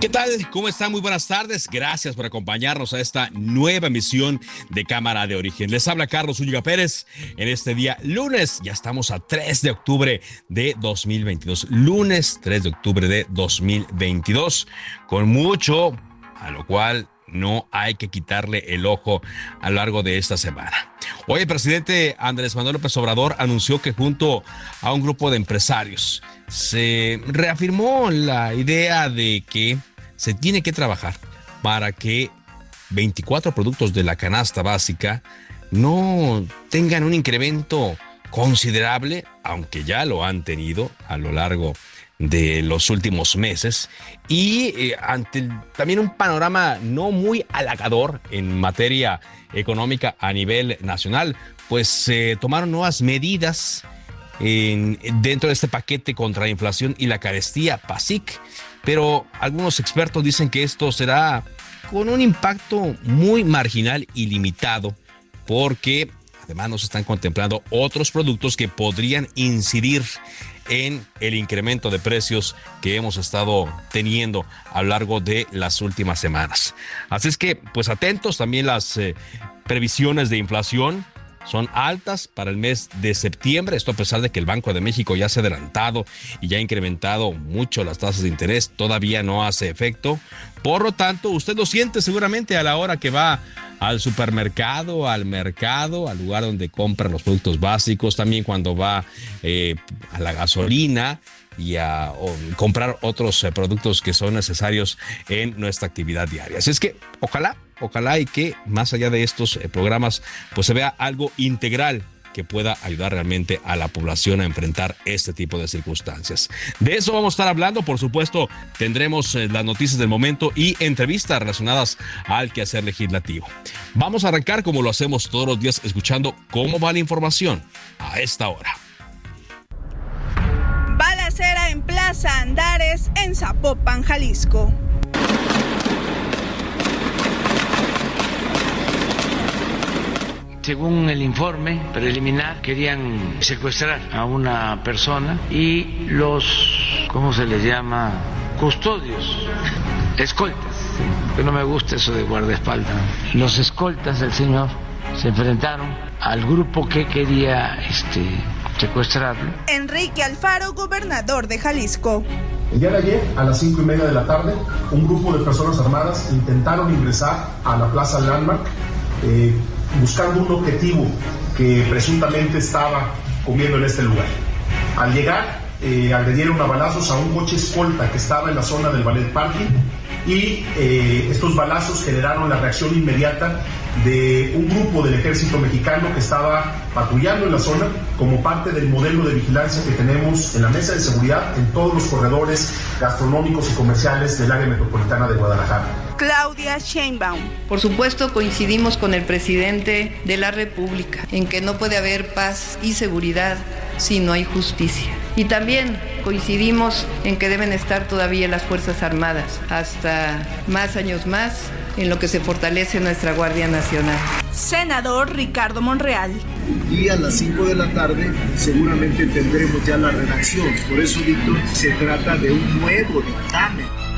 ¿Qué tal? ¿Cómo están? Muy buenas tardes. Gracias por acompañarnos a esta nueva emisión de Cámara de Origen. Les habla Carlos Ulliga Pérez en este día lunes. Ya estamos a 3 de octubre de 2022. Lunes 3 de octubre de 2022. Con mucho, a lo cual no hay que quitarle el ojo a lo largo de esta semana. Hoy el presidente Andrés Manuel López Obrador anunció que junto a un grupo de empresarios se reafirmó la idea de que se tiene que trabajar para que 24 productos de la canasta básica no tengan un incremento considerable, aunque ya lo han tenido a lo largo de los últimos meses. Y eh, ante también un panorama no muy halagador en materia económica a nivel nacional, pues se tomaron nuevas medidas en, dentro de este paquete contra la inflación y la carestía, PASIC, pero algunos expertos dicen que esto será con un impacto muy marginal y limitado, porque además nos están contemplando otros productos que podrían incidir en el incremento de precios que hemos estado teniendo a lo largo de las últimas semanas. Así es que, pues atentos también las eh, previsiones de inflación son altas para el mes de septiembre, esto a pesar de que el Banco de México ya se ha adelantado y ya ha incrementado mucho las tasas de interés, todavía no hace efecto. Por lo tanto, usted lo siente seguramente a la hora que va al supermercado, al mercado, al lugar donde compra los productos básicos, también cuando va eh, a la gasolina y a comprar otros eh, productos que son necesarios en nuestra actividad diaria. Así es que ojalá, ojalá y que más allá de estos eh, programas, pues se vea algo integral que pueda ayudar realmente a la población a enfrentar este tipo de circunstancias. De eso vamos a estar hablando, por supuesto, tendremos eh, las noticias del momento y entrevistas relacionadas al quehacer legislativo. Vamos a arrancar como lo hacemos todos los días escuchando cómo va la información a esta hora. Balacera en Plaza Andares en Zapopan, Jalisco. Según el informe preliminar, querían secuestrar a una persona y los, ¿cómo se les llama? Custodios, escoltas, que no me gusta eso de guardaespaldas. Los escoltas del señor se enfrentaron al grupo que quería este, secuestrarlo. Enrique Alfaro, gobernador de Jalisco. El día de ayer, a las cinco y media de la tarde, un grupo de personas armadas intentaron ingresar a la Plaza Landmark eh, buscando un objetivo que presuntamente estaba comiendo en este lugar. Al llegar, eh, agredieron a balazos a un coche escolta que estaba en la zona del ballet parking y eh, estos balazos generaron la reacción inmediata de un grupo del ejército mexicano que estaba patrullando en la zona como parte del modelo de vigilancia que tenemos en la mesa de seguridad en todos los corredores gastronómicos y comerciales del área metropolitana de Guadalajara. Claudia Sheinbaum. Por supuesto, coincidimos con el presidente de la República en que no puede haber paz y seguridad si no hay justicia. Y también coincidimos en que deben estar todavía las Fuerzas Armadas hasta más años más en lo que se fortalece nuestra Guardia Nacional. Senador Ricardo Monreal. Y a las 5 de la tarde seguramente tendremos ya la redacción. Por eso, Víctor, se trata de un nuevo dictamen.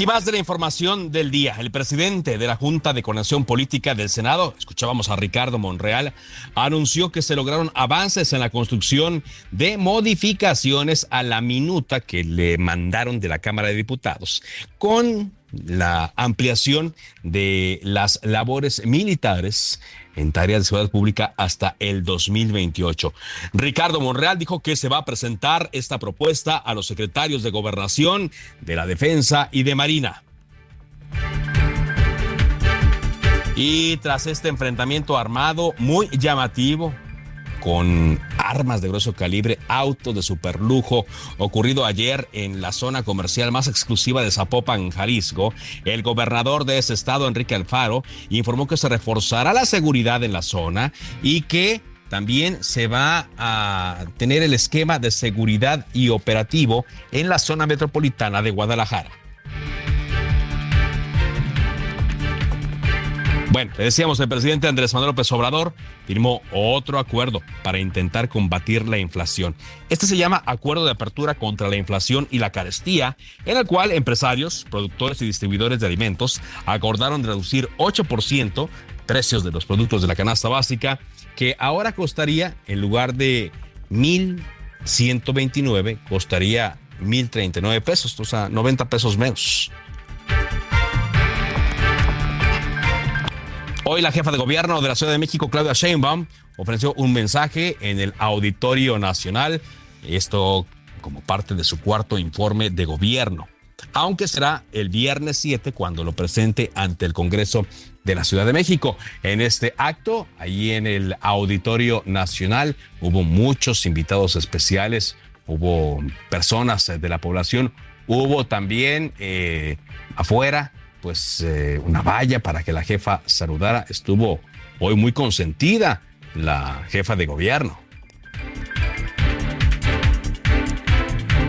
Aquí más de la información del día. El presidente de la Junta de Coordinación Política del Senado, escuchábamos a Ricardo Monreal, anunció que se lograron avances en la construcción de modificaciones a la minuta que le mandaron de la Cámara de Diputados con la ampliación de las labores militares en tareas de seguridad pública hasta el 2028. Ricardo Monreal dijo que se va a presentar esta propuesta a los secretarios de Gobernación, de la Defensa y de Marina. Y tras este enfrentamiento armado muy llamativo, con armas de grueso calibre, autos de superlujo, ocurrido ayer en la zona comercial más exclusiva de Zapopan, Jalisco. El gobernador de ese estado, Enrique Alfaro, informó que se reforzará la seguridad en la zona y que también se va a tener el esquema de seguridad y operativo en la zona metropolitana de Guadalajara. Bueno, le decíamos, el presidente Andrés Manuel López Obrador firmó otro acuerdo para intentar combatir la inflación. Este se llama Acuerdo de Apertura contra la Inflación y la Carestía, en el cual empresarios, productores y distribuidores de alimentos acordaron reducir 8% precios de los productos de la canasta básica, que ahora costaría, en lugar de 1.129, costaría 1.039 pesos, o sea, 90 pesos menos. Hoy la jefa de gobierno de la Ciudad de México, Claudia Sheinbaum, ofreció un mensaje en el Auditorio Nacional, esto como parte de su cuarto informe de gobierno, aunque será el viernes 7 cuando lo presente ante el Congreso de la Ciudad de México. En este acto, allí en el Auditorio Nacional, hubo muchos invitados especiales, hubo personas de la población, hubo también eh, afuera pues eh, una valla para que la jefa saludara. Estuvo hoy muy consentida la jefa de gobierno.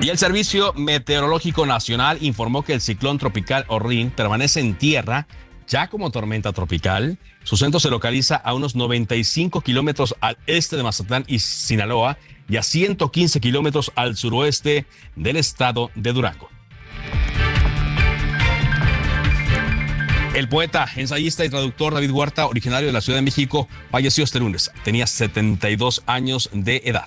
Y el Servicio Meteorológico Nacional informó que el ciclón tropical Orrin permanece en tierra ya como tormenta tropical. Su centro se localiza a unos 95 kilómetros al este de Mazatlán y Sinaloa y a 115 kilómetros al suroeste del estado de Durango. El poeta, ensayista y traductor David Huerta, originario de la Ciudad de México, falleció este lunes. Tenía 72 años de edad.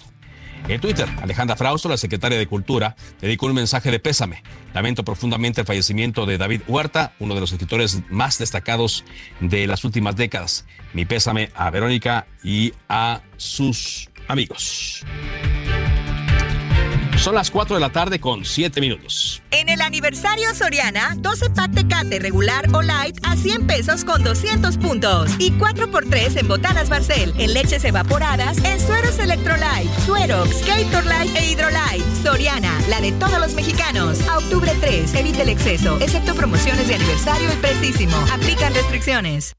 En Twitter, Alejandra Frausto, la secretaria de Cultura, dedicó un mensaje de pésame. Lamento profundamente el fallecimiento de David Huerta, uno de los escritores más destacados de las últimas décadas. Mi pésame a Verónica y a sus amigos. Son las 4 de la tarde con 7 minutos. En el aniversario Soriana, 12 pack Tecate regular o light a 100 pesos con 200 puntos. Y 4x3 en botanas Barcel, en leches evaporadas, en sueros Electrolyte, Suerox, Light e Hydrolyte. Soriana, la de todos los mexicanos. A octubre 3, evite el exceso, excepto promociones de aniversario y prestísimo. Aplican restricciones.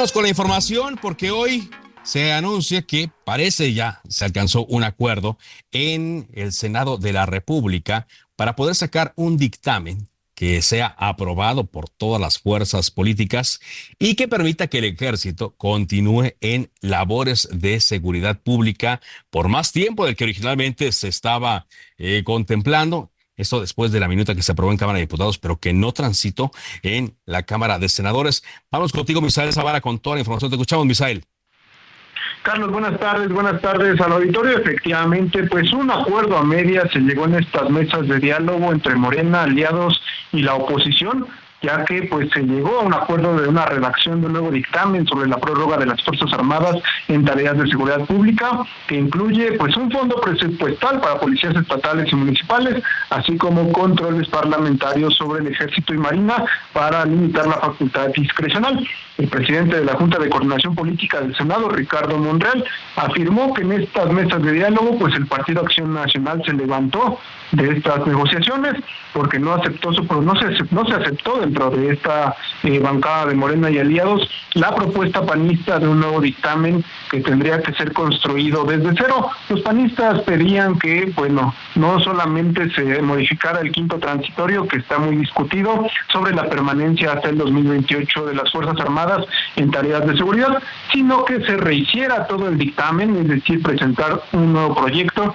Con la información porque hoy se anuncia que parece ya se alcanzó un acuerdo en el Senado de la República para poder sacar un dictamen que sea aprobado por todas las fuerzas políticas y que permita que el ejército continúe en labores de seguridad pública por más tiempo del que originalmente se estaba eh, contemplando. Esto después de la minuta que se aprobó en Cámara de Diputados, pero que no transitó en la Cámara de Senadores. Vamos contigo, Misael Zavala, con toda la información. Te escuchamos, Misael. Carlos, buenas tardes, buenas tardes al auditorio. Efectivamente, pues un acuerdo a medias se llegó en estas mesas de diálogo entre Morena, aliados y la oposición ya que pues se llegó a un acuerdo de una redacción de un nuevo dictamen sobre la prórroga de las Fuerzas Armadas en tareas de seguridad pública, que incluye pues un fondo presupuestal para policías estatales y municipales, así como controles parlamentarios sobre el ejército y marina para limitar la facultad discrecional. el presidente de la Junta de Coordinación Política del Senado, Ricardo Monreal, afirmó que en estas mesas de diálogo, pues el Partido Acción Nacional se levantó de estas negociaciones porque no aceptó su, no se, no se aceptó dentro de esta eh, bancada de Morena y aliados la propuesta panista de un nuevo dictamen que tendría que ser construido desde cero. Los panistas pedían que, bueno, no solamente se modificara el quinto transitorio que está muy discutido sobre la permanencia hasta el 2028 de las Fuerzas Armadas en tareas de seguridad, sino que se rehiciera todo el dictamen, es decir, presentar un nuevo proyecto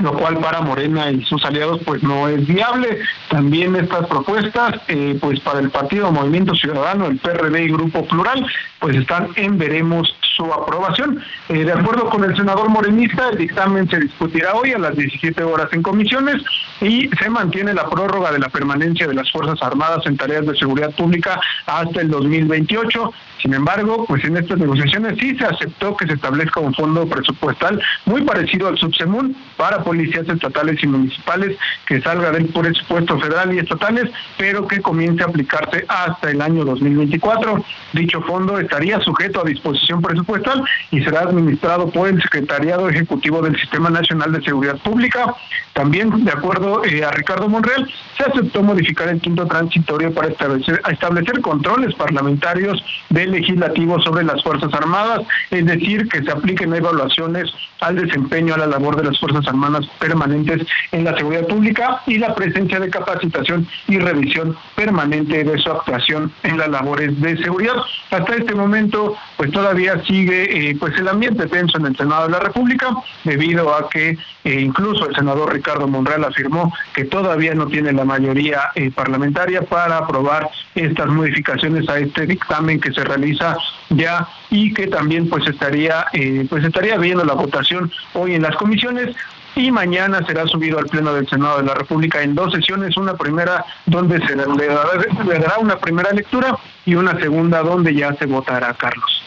lo cual para Morena y sus aliados pues no es viable. También estas propuestas, eh, pues para el Partido Movimiento Ciudadano, el PRD y Grupo Plural, pues están en veremos su aprobación. Eh, de acuerdo con el senador morenista, el dictamen se discutirá hoy a las 17 horas en comisiones y se mantiene la prórroga de la permanencia de las Fuerzas Armadas en tareas de seguridad pública hasta el 2028. Sin embargo, pues en estas negociaciones sí se aceptó que se establezca un fondo presupuestal muy parecido al Subsemun para policías estatales y municipales que salga del presupuesto federal y estatales, pero que comience a aplicarse hasta el año 2024. Dicho fondo estaría sujeto a disposición presupuestal y será administrado por el Secretariado Ejecutivo del Sistema Nacional de Seguridad Pública. También, de acuerdo eh, a Ricardo Monreal, se aceptó modificar el quinto transitorio para establecer, establecer controles parlamentarios del legislativo sobre las Fuerzas Armadas, es decir, que se apliquen evaluaciones al desempeño, a la labor de las Fuerzas Armadas permanentes en la seguridad pública y la presencia de capacitación y revisión permanente de su actuación en las labores de seguridad. Hasta este momento, pues todavía sigue eh, pues el ambiente tenso en el Senado de la República, debido a que eh, incluso el senador Ricardo Monreal afirmó que todavía no tiene la mayoría eh, parlamentaria para aprobar estas modificaciones a este dictamen que se realiza ya y que también pues estaría pues estaría viendo la votación hoy en las comisiones y mañana será subido al Pleno del Senado de la República en dos sesiones, una primera donde se le dará, una primera lectura y una segunda donde ya se votará, Carlos.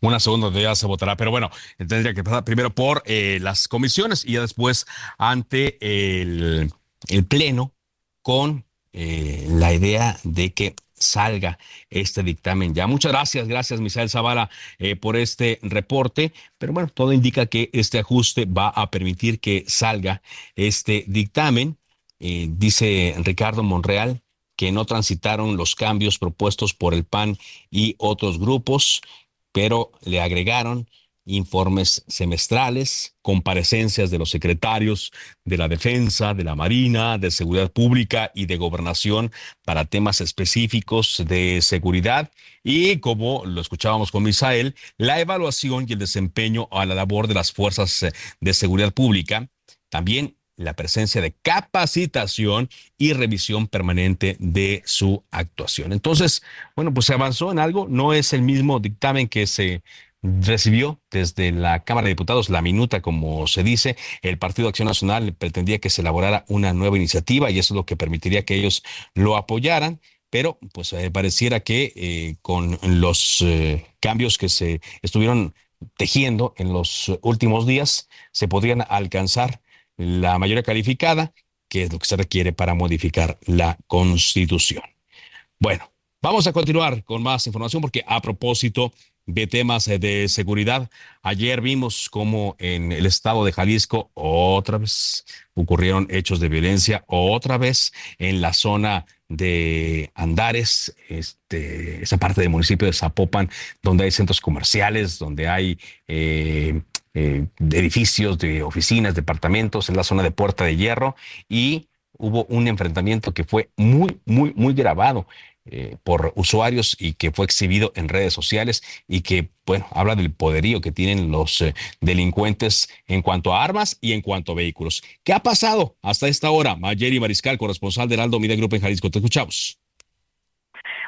Una segunda donde ya se votará, pero bueno, tendría que pasar primero por eh, las comisiones y ya después ante el, Pleno con eh, la idea de que salga este dictamen ya. Muchas gracias, gracias Misael Zavala eh, por este reporte, pero bueno, todo indica que este ajuste va a permitir que salga este dictamen. Eh, dice Ricardo Monreal que no transitaron los cambios propuestos por el PAN y otros grupos, pero le agregaron informes semestrales, comparecencias de los secretarios de la Defensa, de la Marina, de Seguridad Pública y de Gobernación para temas específicos de seguridad y, como lo escuchábamos con Misael, la evaluación y el desempeño a la labor de las fuerzas de seguridad pública. También la presencia de capacitación y revisión permanente de su actuación. Entonces, bueno, pues se avanzó en algo, no es el mismo dictamen que se recibió desde la Cámara de Diputados la minuta, como se dice. El Partido Acción Nacional pretendía que se elaborara una nueva iniciativa y eso es lo que permitiría que ellos lo apoyaran. Pero pues eh, pareciera que eh, con los eh, cambios que se estuvieron tejiendo en los últimos días, se podrían alcanzar la mayoría calificada, que es lo que se requiere para modificar la Constitución. Bueno, vamos a continuar con más información porque a propósito de temas eh, de seguridad. Ayer vimos cómo en el estado de Jalisco otra vez ocurrieron hechos de violencia, otra vez en la zona de Andares, este, esa parte del municipio de Zapopan, donde hay centros comerciales, donde hay eh, eh, edificios de oficinas, departamentos, en la zona de Puerta de Hierro, y hubo un enfrentamiento que fue muy, muy, muy grabado. Eh, por usuarios y que fue exhibido en redes sociales y que, bueno, habla del poderío que tienen los eh, delincuentes en cuanto a armas y en cuanto a vehículos. ¿Qué ha pasado hasta esta hora? Mayeri Mariscal, corresponsal del Aldo Media Group en Jalisco. Te escuchamos.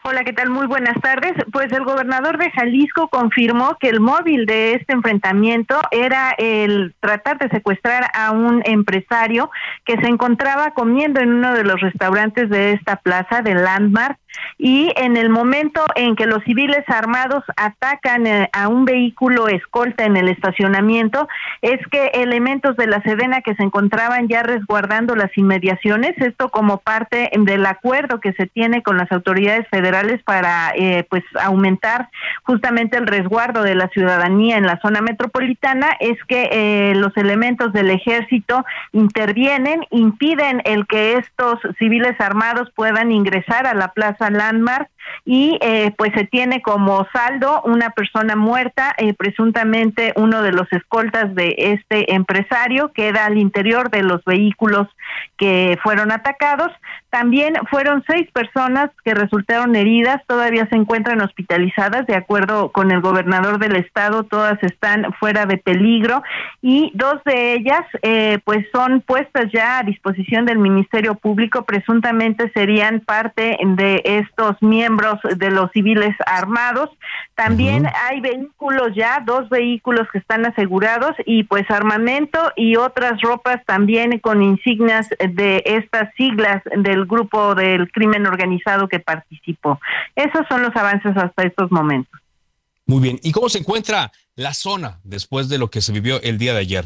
Hola, ¿qué tal? Muy buenas tardes. Pues el gobernador de Jalisco confirmó que el móvil de este enfrentamiento era el tratar de secuestrar a un empresario que se encontraba comiendo en uno de los restaurantes de esta plaza de Landmark y en el momento en que los civiles armados atacan eh, a un vehículo escolta en el estacionamiento, es que elementos de la Sedena que se encontraban ya resguardando las inmediaciones, esto como parte del acuerdo que se tiene con las autoridades federales para eh, pues aumentar justamente el resguardo de la ciudadanía en la zona metropolitana, es que eh, los elementos del ejército intervienen, impiden el que estos civiles armados puedan ingresar a la Plaza Landmark y eh, pues se tiene como saldo una persona muerta, eh, presuntamente uno de los escoltas de este empresario, queda al interior de los vehículos que fueron atacados. También fueron seis personas que resultaron heridas, todavía se encuentran hospitalizadas, de acuerdo con el gobernador del estado, todas están fuera de peligro y dos de ellas eh, pues son puestas ya a disposición del Ministerio Público, presuntamente serían parte de estos miembros de los civiles armados. También hay vehículos ya, dos vehículos que están asegurados y pues armamento y otras ropas también con insignias de estas siglas del grupo del crimen organizado que participó. Esos son los avances hasta estos momentos. Muy bien. ¿Y cómo se encuentra la zona después de lo que se vivió el día de ayer?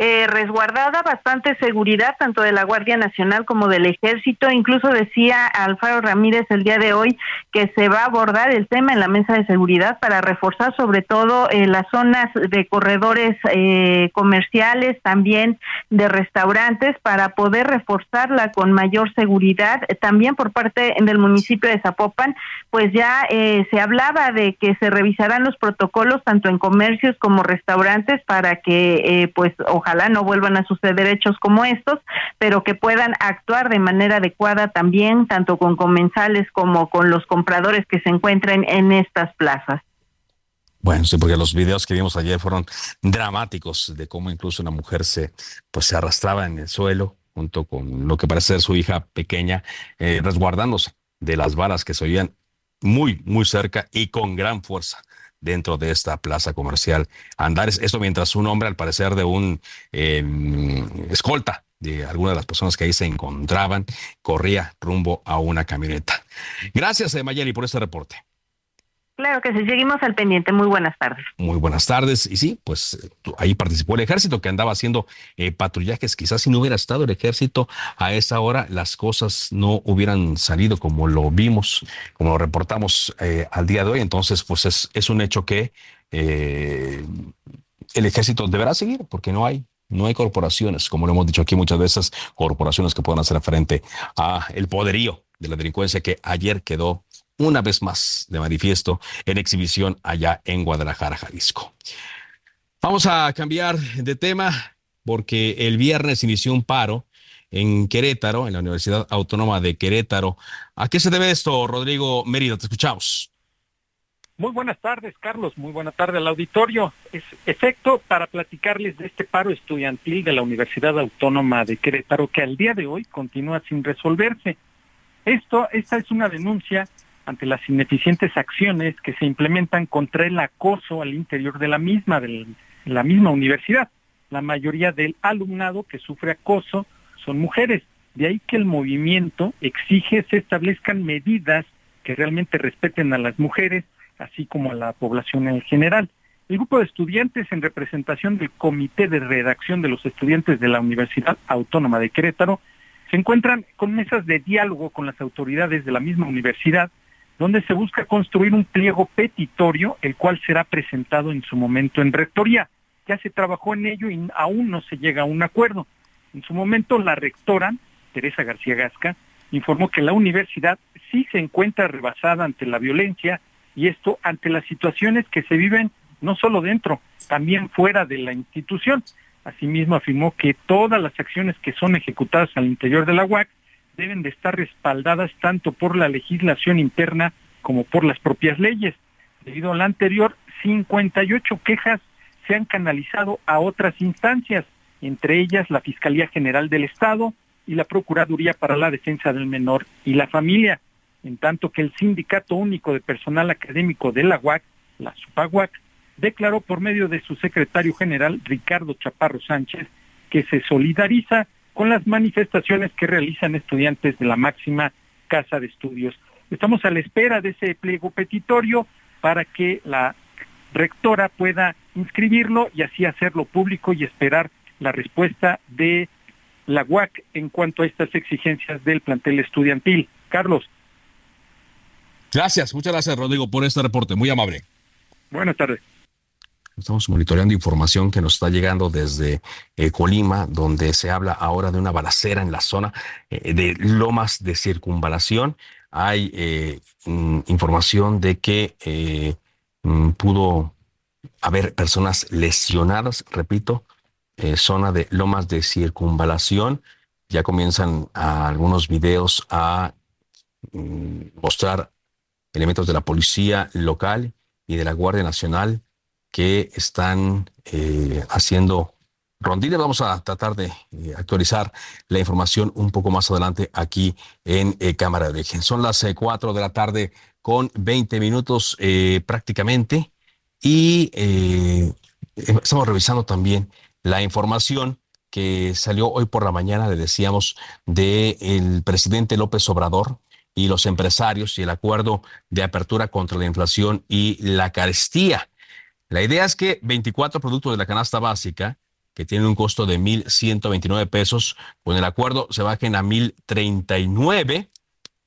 Eh, resguardada, bastante seguridad tanto de la Guardia Nacional como del Ejército. Incluso decía Alfaro Ramírez el día de hoy que se va a abordar el tema en la mesa de seguridad para reforzar sobre todo eh, las zonas de corredores eh, comerciales, también de restaurantes, para poder reforzarla con mayor seguridad. También por parte del municipio de Zapopan, pues ya eh, se hablaba de que se revisarán los protocolos tanto en comercios como restaurantes para que pues ojalá ojalá no vuelvan a suceder hechos como estos, pero que puedan actuar de manera adecuada también, tanto con comensales como con los compradores que se encuentren en estas plazas. Bueno, sí, porque los videos que vimos ayer fueron dramáticos de cómo incluso una mujer se, pues, se arrastraba en el suelo junto con lo que parece ser su hija pequeña, eh, resguardándose de las balas que se oían muy, muy cerca y con gran fuerza dentro de esta plaza comercial Andares. Esto mientras un hombre, al parecer de un em, escolta de alguna de las personas que ahí se encontraban, corría rumbo a una camioneta. Gracias, eh, Mayeli, por este reporte. Claro que sí, seguimos al pendiente. Muy buenas tardes. Muy buenas tardes. Y sí, pues ahí participó el ejército que andaba haciendo eh, patrullajes. Quizás si no hubiera estado el ejército a esa hora, las cosas no hubieran salido como lo vimos, como lo reportamos eh, al día de hoy. Entonces, pues es, un hecho que eh, el ejército deberá seguir porque no hay no hay corporaciones, como lo hemos dicho aquí muchas veces, corporaciones que puedan hacer frente a el poderío de la delincuencia que ayer quedó una vez más de manifiesto en exhibición allá en Guadalajara, Jalisco. Vamos a cambiar de tema porque el viernes inició un paro en Querétaro, en la Universidad Autónoma de Querétaro. ¿A qué se debe esto, Rodrigo Mérida? Te escuchamos. Muy buenas tardes, Carlos. Muy buena tarde al auditorio. Es efecto para platicarles de este paro estudiantil de la Universidad Autónoma de Querétaro que al día de hoy continúa sin resolverse. Esto, esta es una denuncia ante las ineficientes acciones que se implementan contra el acoso al interior de la misma, de la misma universidad. La mayoría del alumnado que sufre acoso son mujeres. De ahí que el movimiento exige se establezcan medidas que realmente respeten a las mujeres, así como a la población en general. El grupo de estudiantes en representación del Comité de Redacción de los Estudiantes de la Universidad Autónoma de Querétaro se encuentran con mesas de diálogo con las autoridades de la misma universidad donde se busca construir un pliego petitorio, el cual será presentado en su momento en rectoría. Ya se trabajó en ello y aún no se llega a un acuerdo. En su momento, la rectora, Teresa García Gasca, informó que la universidad sí se encuentra rebasada ante la violencia y esto ante las situaciones que se viven no solo dentro, también fuera de la institución. Asimismo, afirmó que todas las acciones que son ejecutadas al interior de la UAC deben de estar respaldadas tanto por la legislación interna como por las propias leyes. Debido a la anterior, 58 quejas se han canalizado a otras instancias, entre ellas la Fiscalía General del Estado y la Procuraduría para la Defensa del Menor y la Familia, en tanto que el Sindicato Único de Personal Académico de la UAC, la SUPAGUAC, declaró por medio de su secretario general, Ricardo Chaparro Sánchez, que se solidariza con las manifestaciones que realizan estudiantes de la máxima casa de estudios. Estamos a la espera de ese pliego petitorio para que la rectora pueda inscribirlo y así hacerlo público y esperar la respuesta de la UAC en cuanto a estas exigencias del plantel estudiantil. Carlos. Gracias, muchas gracias Rodrigo por este reporte, muy amable. Buenas tardes. Estamos monitoreando información que nos está llegando desde eh, Colima, donde se habla ahora de una balacera en la zona eh, de lomas de circunvalación. Hay eh, mm, información de que mm, pudo haber personas lesionadas, repito, zona de lomas de circunvalación. Ya comienzan algunos videos a mm, mostrar elementos de la policía local y de la Guardia Nacional que están eh, haciendo rondines. Vamos a tratar de eh, actualizar la información un poco más adelante aquí en eh, Cámara de Origen. Son las 4 de la tarde con 20 minutos prácticamente y estamos revisando también la información que salió hoy por la mañana, le decíamos, del el presidente López Obrador y los empresarios y el acuerdo de apertura contra la inflación y la carestía. La idea es que 24 productos de la canasta básica, que tienen un costo de 1.129 pesos, con el acuerdo se bajen a 1.039.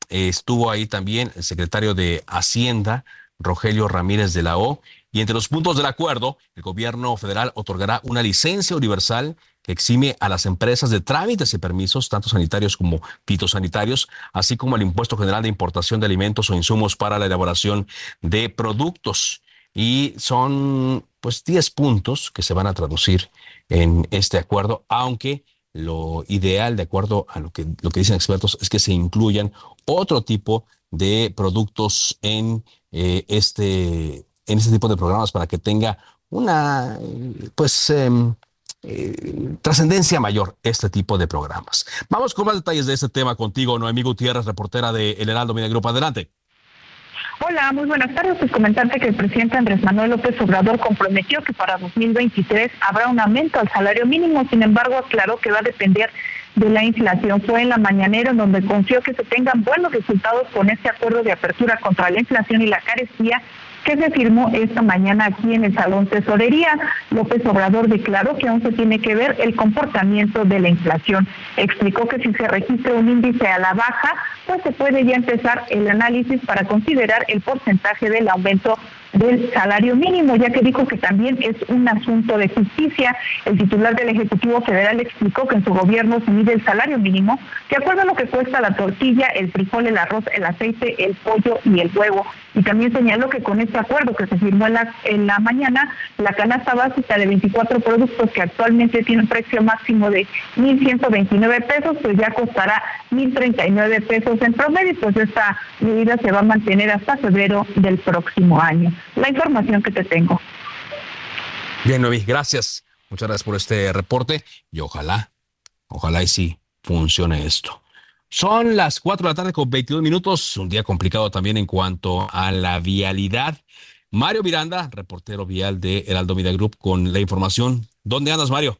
estuvo ahí también el secretario de Hacienda, Rogelio Ramírez de la O. Y entre los puntos del acuerdo, el gobierno federal otorgará una licencia universal que exime a las empresas de trámites y permisos, tanto sanitarios como fitosanitarios, así como el impuesto general de importación de alimentos o insumos para la elaboración de productos y son pues 10 puntos que se van a traducir en este acuerdo, aunque lo ideal, de acuerdo a lo que, lo que dicen expertos, es que se incluyan otro tipo de productos en eh, este en este tipo de programas para que tenga una pues em, eh, trascendencia mayor este tipo de programas. Vamos con más detalles de este tema contigo, Noemí Gutiérrez, reportera de El Heraldo Media Grupo. Adelante. Hola, muy buenas tardes. Pues comentarte que el presidente Andrés Manuel López Obrador comprometió que para 2023 habrá un aumento al salario mínimo, sin embargo aclaró que va a depender de la inflación. Fue en la mañanera en donde confió que se tengan buenos resultados con este acuerdo de apertura contra la inflación y la carestía que se firmó esta mañana aquí en el Salón Tesorería. López Obrador declaró que aún se tiene que ver el comportamiento de la inflación. Explicó que si se registra un índice a la baja, pues se puede ya empezar el análisis para considerar el porcentaje del aumento del salario mínimo, ya que dijo que también es un asunto de justicia. El titular del Ejecutivo Federal explicó que en su gobierno se mide el salario mínimo, de acuerdo a lo que cuesta la tortilla, el frijol, el arroz, el aceite, el pollo y el huevo. Y también señaló que con este acuerdo que se firmó en la, en la mañana, la canasta básica de 24 productos que actualmente tiene un precio máximo de 1.129 pesos, pues ya costará 1.039 pesos en promedio, pues esta medida se va a mantener hasta febrero del próximo año la información que te tengo. Bien, Noemí, gracias. Muchas gracias por este reporte y ojalá, ojalá y sí funcione esto. Son las 4 de la tarde con 22 minutos, un día complicado también en cuanto a la vialidad. Mario Miranda, reportero vial de Heraldo Media Group, con la información. ¿Dónde andas, Mario?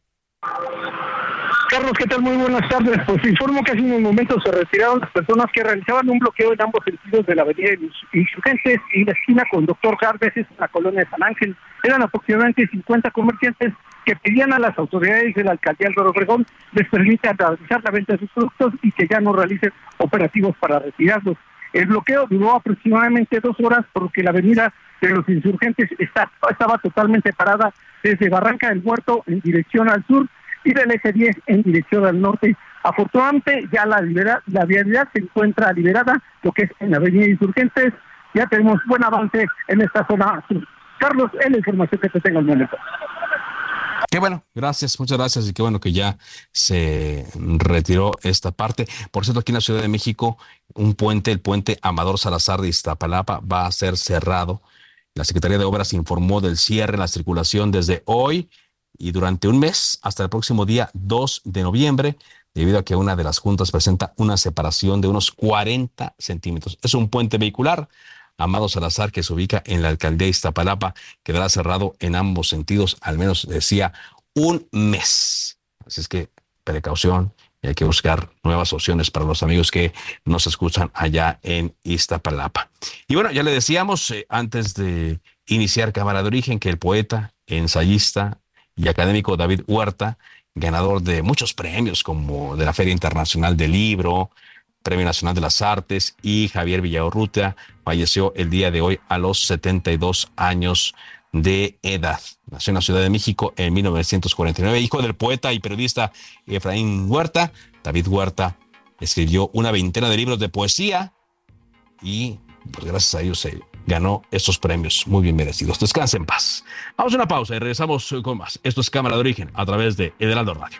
Carlos, ¿qué tal? Muy buenas tardes. Pues informo que hace unos momentos se retiraron las personas que realizaban un bloqueo en ambos sentidos de la avenida Insurgentes y la esquina con Doctor Jarves en la colonia de San Ángel. Eran aproximadamente 50 comerciantes que pedían a las autoridades de la alcaldía de Obregón les permitan realizar la venta de sus productos y que ya no realicen operativos para retirarlos. El bloqueo duró aproximadamente dos horas porque la avenida de los insurgentes está, estaba totalmente parada desde Barranca del Muerto en dirección al sur y del eje 10 en dirección al norte. Afortunadamente ya la, la vialidad se encuentra liberada, lo que es en la avenida Insurgentes. Ya tenemos buen avance en esta zona Carlos, es la información que te tengo al momento. Qué bueno, gracias, muchas gracias y qué bueno que ya se retiró esta parte. Por cierto, aquí en la Ciudad de México, un puente, el puente Amador Salazar de Iztapalapa, va a ser cerrado. La Secretaría de Obras informó del cierre en la circulación desde hoy y durante un mes hasta el próximo día 2 de noviembre, debido a que una de las juntas presenta una separación de unos 40 centímetros. Es un puente vehicular. Amado Salazar, que se ubica en la alcaldía de Iztapalapa, quedará cerrado en ambos sentidos, al menos decía un mes. Así es que precaución y hay que buscar nuevas opciones para los amigos que nos escuchan allá en Iztapalapa. Y bueno, ya le decíamos eh, antes de iniciar Cámara de Origen que el poeta, ensayista y académico David Huerta, ganador de muchos premios como de la Feria Internacional del Libro, Premio Nacional de las Artes y Javier Villaurrutia falleció el día de hoy a los 72 años de edad. Nació en la Ciudad de México en 1949, hijo del poeta y periodista Efraín Huerta. David Huerta escribió una veintena de libros de poesía y pues gracias a ellos se ganó estos premios muy bien merecidos. Descansen en paz. Vamos a una pausa y regresamos con más. Esto es Cámara de Origen a través de Edelando Radio.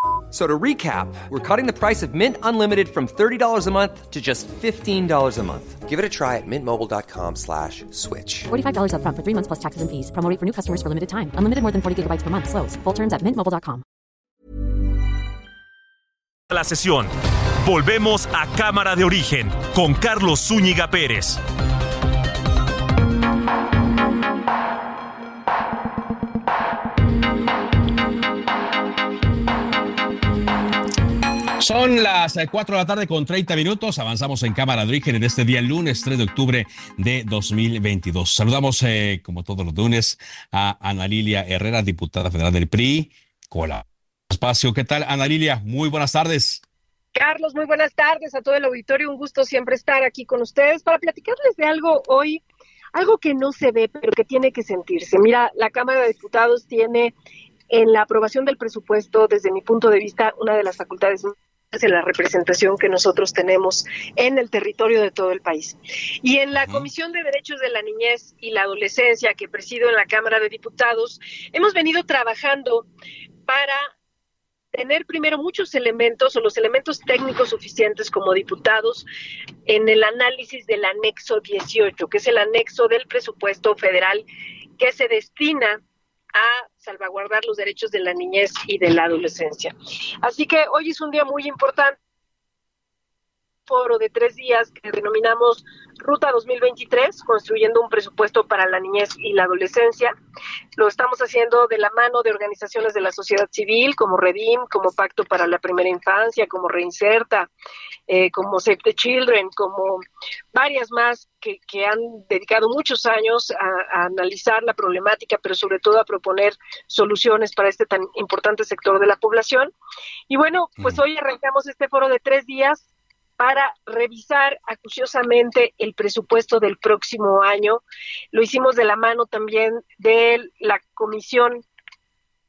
So to recap, we're cutting the price of Mint Unlimited from $30 a month to just $15 a month. Give it a try at mintmobile.com slash switch. $45 up front for three months plus taxes and fees. Promoting for new customers for limited time. Unlimited more than 40 gigabytes per month. Slows. Full terms at mintmobile.com. La sesión. Volvemos a Cámara de Origen con Carlos Zúñiga Pérez. Son las 4 eh, de la tarde con 30 minutos. Avanzamos en Cámara de Origen en este día lunes 3 de octubre de 2022. Saludamos, eh, como todos los lunes, a Ana Lilia Herrera, diputada federal del PRI. Hola. Espacio, ¿qué tal, Ana Lilia? Muy buenas tardes. Carlos, muy buenas tardes a todo el auditorio. Un gusto siempre estar aquí con ustedes para platicarles de algo hoy, algo que no se ve, pero que tiene que sentirse. Mira, la Cámara de Diputados tiene en la aprobación del presupuesto, desde mi punto de vista, una de las facultades de la representación que nosotros tenemos en el territorio de todo el país. Y en la Comisión de Derechos de la Niñez y la Adolescencia que presido en la Cámara de Diputados, hemos venido trabajando para tener primero muchos elementos o los elementos técnicos suficientes como diputados en el análisis del anexo 18, que es el anexo del presupuesto federal que se destina a salvaguardar los derechos de la niñez y de la adolescencia. Así que hoy es un día muy importante foro de tres días que denominamos Ruta 2023, construyendo un presupuesto para la niñez y la adolescencia. Lo estamos haciendo de la mano de organizaciones de la sociedad civil, como Redim, como Pacto para la Primera Infancia, como Reinserta, eh, como Save the Children, como varias más que, han dedicado muchos años a, analizar la problemática, pero sobre todo a proponer soluciones para este tan importante sector de la población. Y bueno, pues hoy arrancamos este foro de tres días para revisar acuciosamente el presupuesto del próximo año. Lo hicimos de la mano también de la Comisión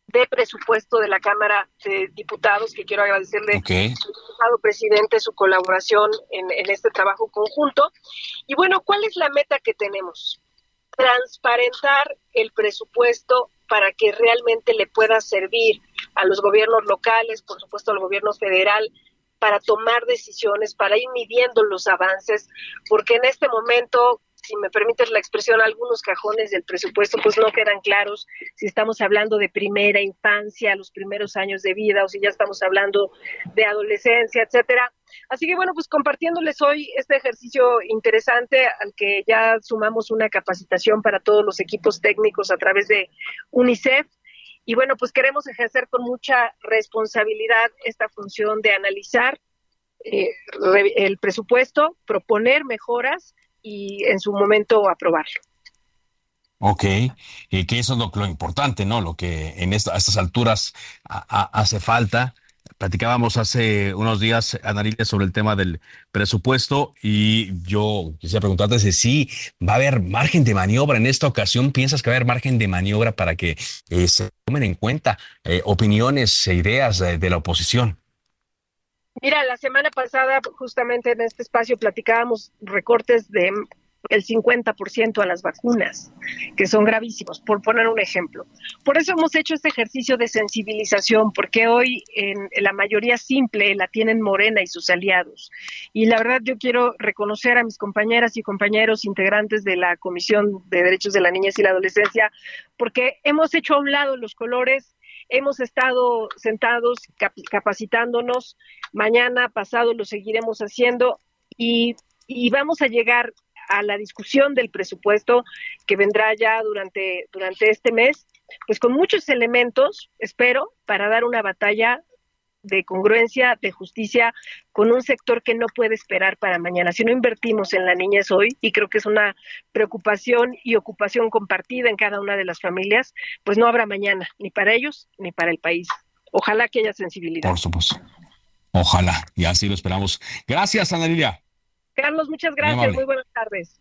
de Presupuesto de la Cámara de Diputados, que quiero agradecerle al presidente su colaboración en, en este trabajo conjunto. Y bueno, ¿cuál es la meta que tenemos? Transparentar el presupuesto para que realmente le pueda servir a los gobiernos locales, por supuesto al gobierno federal, para tomar decisiones, para ir midiendo los avances, porque en este momento si me permites la expresión, algunos cajones del presupuesto pues no quedan claros si estamos hablando de primera infancia, los primeros años de vida o si ya estamos hablando de adolescencia, etcétera. Así que bueno, pues compartiéndoles hoy este ejercicio interesante al que ya sumamos una capacitación para todos los equipos técnicos a través de UNICEF y bueno, pues queremos ejercer con mucha responsabilidad esta función de analizar eh, el presupuesto, proponer mejoras y en su momento aprobarlo. Ok, que eso es lo, lo, importante, ¿no? Lo que en a estas alturas hace falta Platicábamos hace unos días, Anarilia, sobre el tema del presupuesto y yo quisiera preguntarte si sí va a haber margen de maniobra en esta ocasión. ¿Piensas que va a haber margen de maniobra para que eh, se tomen en cuenta eh, opiniones e ideas de la oposición? Mira, la semana pasada justamente en este espacio platicábamos recortes de el 50% a las vacunas, que son gravísimos, por poner un ejemplo. Por eso hemos hecho este ejercicio de sensibilización, porque hoy en la mayoría simple la tienen Morena y sus aliados. Y la verdad yo quiero reconocer a mis compañeras y compañeros integrantes de la Comisión de Derechos de la Niñez y la Adolescencia, porque hemos hecho a un lado los colores hemos estado sentados capacitándonos, mañana pasado lo seguiremos haciendo y, y, vamos a llegar a la discusión del presupuesto que vendrá ya durante, durante este mes, pues con muchos elementos, espero, para dar una batalla de congruencia, de justicia, con un sector que no puede esperar para mañana. Si no invertimos en la niñez hoy, y creo que es una preocupación y ocupación compartida en cada una de las familias, pues no habrá mañana, ni para ellos, ni para el país. Ojalá que haya sensibilidad. Por supuesto. Ojalá, y así lo esperamos. Gracias, Ana Lilia. Carlos, muchas gracias. Muy, buenas tardes.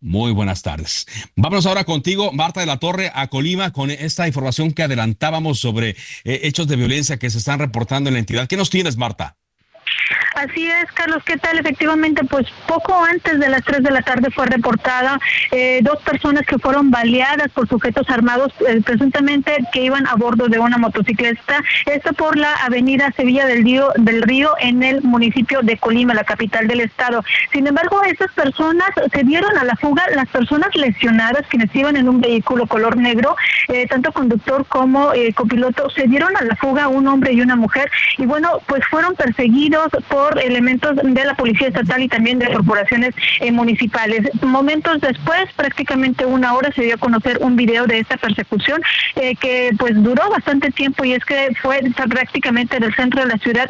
Muy buenas tardes. Vámonos ahora contigo, Marta de la Torre, a Colima, con esta información que adelantábamos sobre eh, hechos de violencia que se están reportando en la entidad. ¿Qué nos tienes, Marta? Así es, Carlos, ¿qué tal? Efectivamente, pues poco antes de las 3 de la tarde fue reportada eh, dos personas que fueron baleadas por sujetos armados, eh, presuntamente que iban a bordo de una motocicleta, esto por la avenida Sevilla del Río, del Río en el municipio de Colima, la capital del estado. Sin embargo, esas personas se dieron a la fuga, las personas lesionadas quienes iban en un vehículo color negro, eh, tanto conductor como copiloto, se dieron a la fuga un hombre y una mujer, y bueno, pues fueron perseguidos por elementos de la Policía Estatal y también de corporaciones eh, municipales. Momentos después, prácticamente una hora, se dio a conocer un video de esta persecución eh, que pues duró bastante tiempo y es que fue prácticamente del centro de la ciudad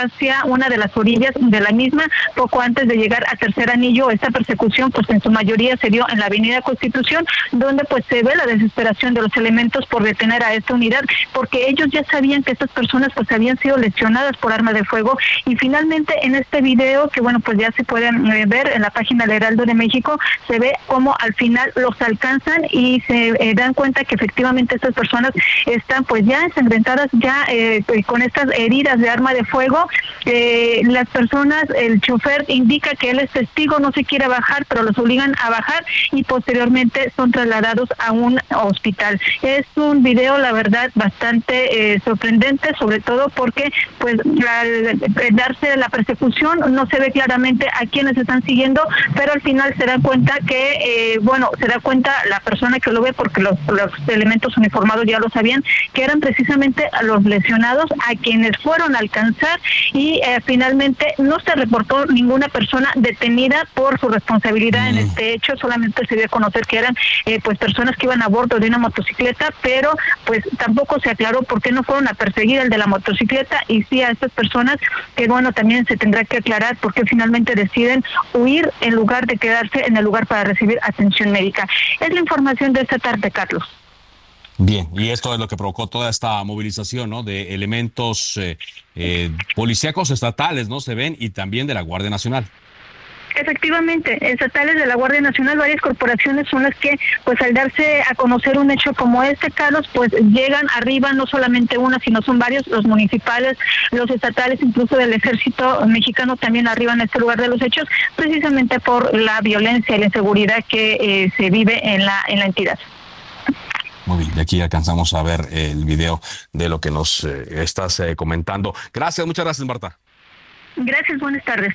hacia una de las orillas de la misma, poco antes de llegar a Tercer Anillo. Esta persecución pues en su mayoría se dio en la Avenida Constitución, donde pues se ve la desesperación de los elementos por detener a esta unidad, porque ellos ya sabían que estas personas pues habían sido lesionadas por arma de fuego y finalmente en este video, que bueno, pues ya se pueden eh, ver en la página del Heraldo de México, se ve cómo al final los alcanzan y se eh, dan cuenta que efectivamente estas personas están pues ya ensangrentadas, ya eh, con estas heridas de arma de fuego. las personas, el chofer indica que él es testigo, no se quiere bajar, pero los obligan a bajar y posteriormente son trasladados a un hospital. Es un video, la verdad, bastante sorprendente, sobre todo porque pues al darse la persecución, no se ve claramente a quienes están siguiendo, pero al final se da cuenta que, eh, bueno, se da cuenta la persona que lo ve, porque los, elementos uniformados ya lo sabían, que eran precisamente a los lesionados a quienes fueron a alcanzar y eh, finalmente no se reportó ninguna persona detenida por su responsabilidad en mm. este hecho, solamente se dio a conocer que eran eh, pues personas que iban a bordo de una motocicleta, pero pues tampoco se aclaró por qué no fueron a perseguir el de la motocicleta y sí a estas personas que bueno también se tendrá que aclarar por qué finalmente deciden huir en lugar de quedarse en el lugar para recibir atención médica. Es la información de esta tarde, Carlos. Bien, y esto es lo que provocó toda esta movilización, ¿no? De elementos eh, eh, policíacos estatales, ¿no? Se ven, y también de la Guardia Nacional. Efectivamente, estatales de la Guardia Nacional, varias corporaciones son las que, pues al darse a conocer un hecho como este, Carlos, pues llegan arriba no solamente una, sino son varios, los municipales, los estatales, incluso del ejército mexicano también arriba en este lugar de los hechos, precisamente por la violencia y la inseguridad que eh, se vive en la, en la entidad. Muy bien, de aquí alcanzamos a ver el video de lo que nos eh, estás eh, comentando. Gracias, muchas gracias, Marta. Gracias, buenas tardes.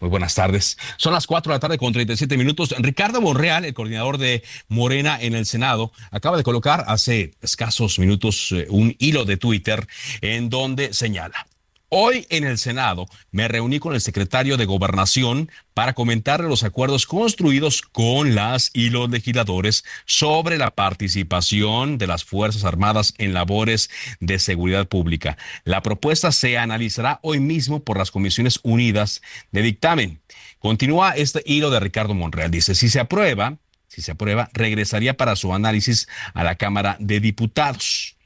Muy buenas tardes. Son las 4 de la tarde con 37 minutos. Ricardo Monreal, el coordinador de Morena en el Senado, acaba de colocar hace escasos minutos eh, un hilo de Twitter en donde señala. Hoy en el Senado me reuní con el secretario de Gobernación para comentar los acuerdos construidos con las y los legisladores sobre la participación de las Fuerzas Armadas en labores de seguridad pública. La propuesta se analizará hoy mismo por las Comisiones Unidas de Dictamen. Continúa este hilo de Ricardo Monreal. Dice, si se aprueba, si se aprueba, regresaría para su análisis a la Cámara de Diputados